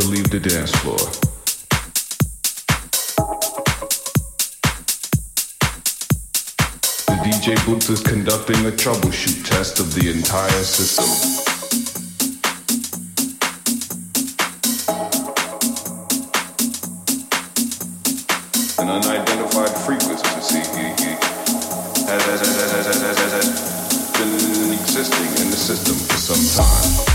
to leave the dance floor. The DJ booth is conducting a troubleshoot test of the entire system. An unidentified frequency has, been existing in the system for some time.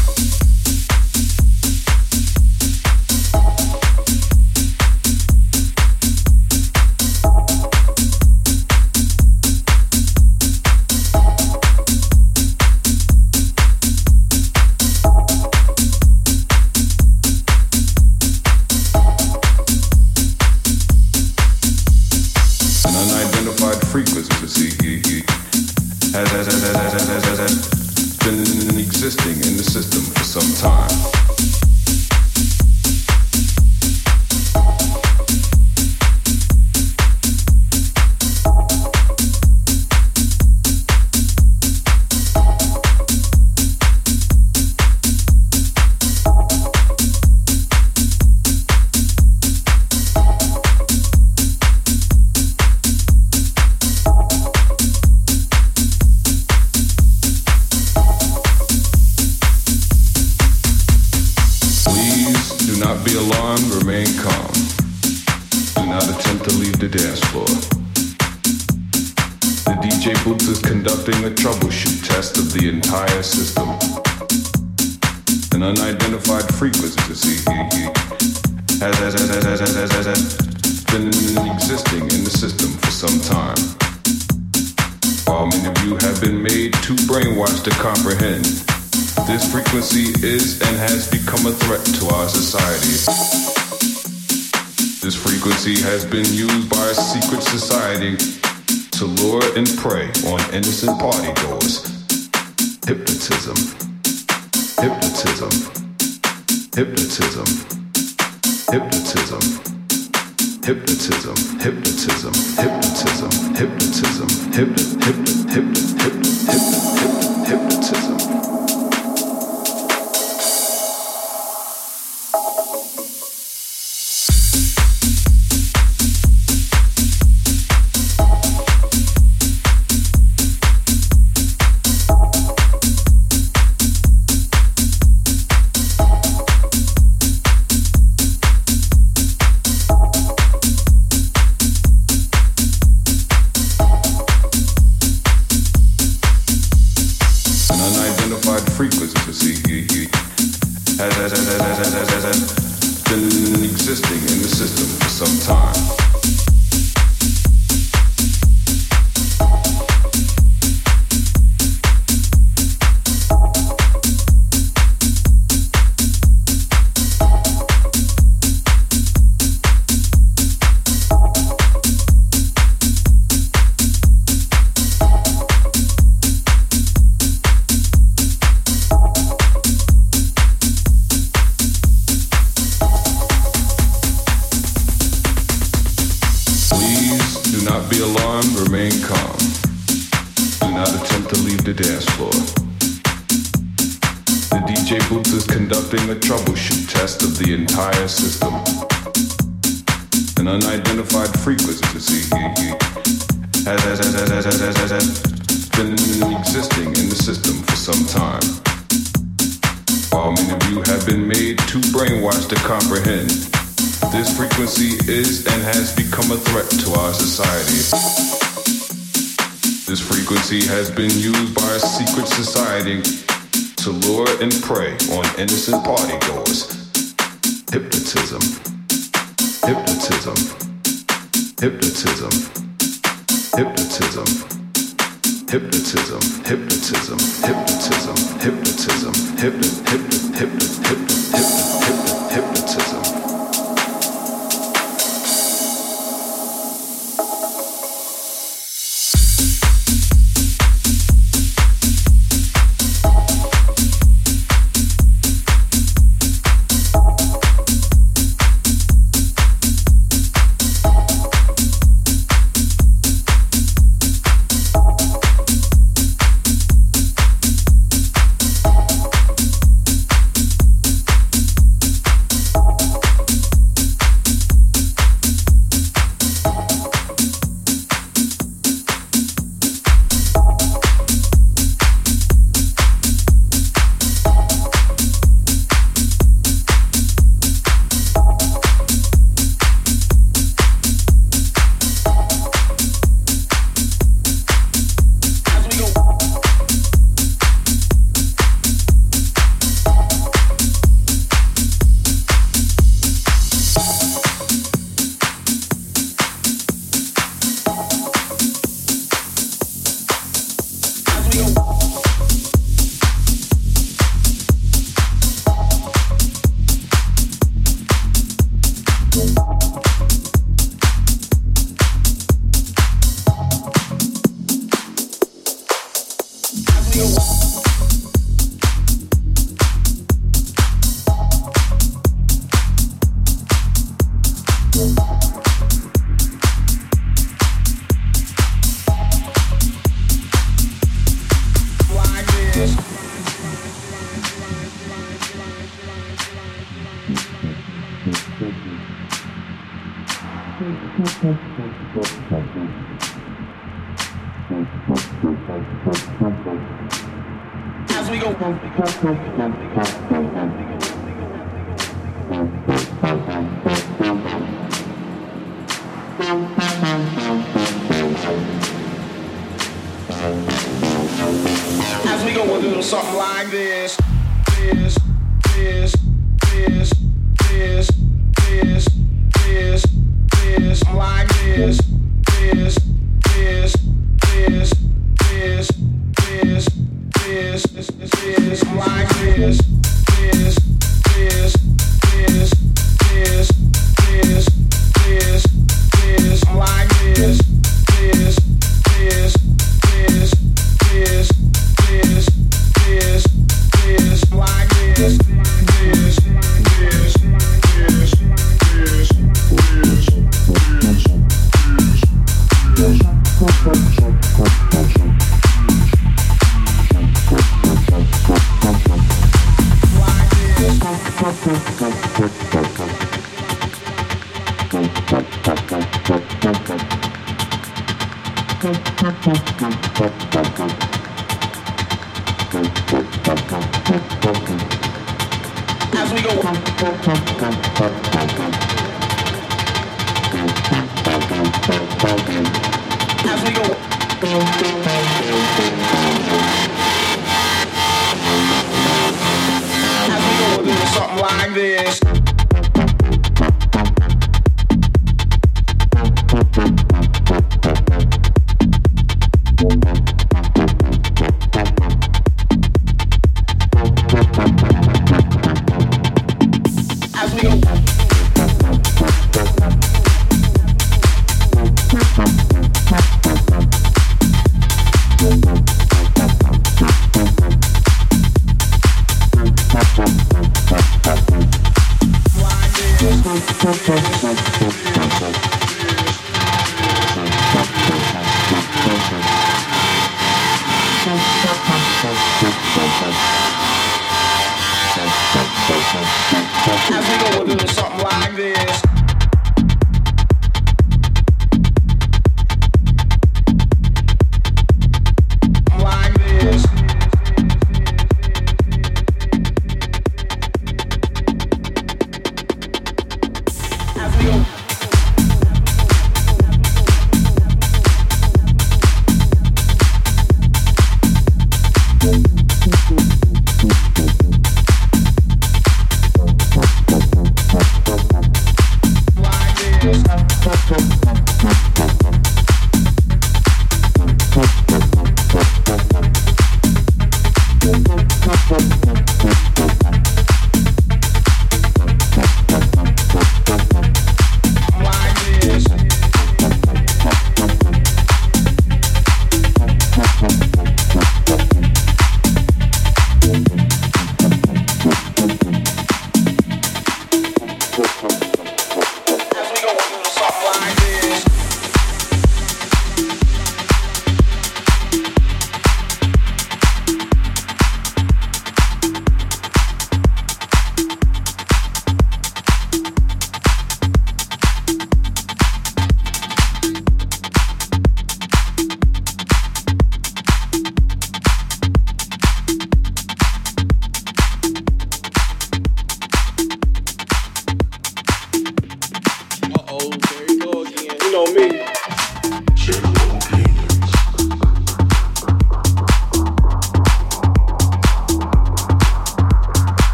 hypnotism, hypnotism, hypnotism, hypnotism.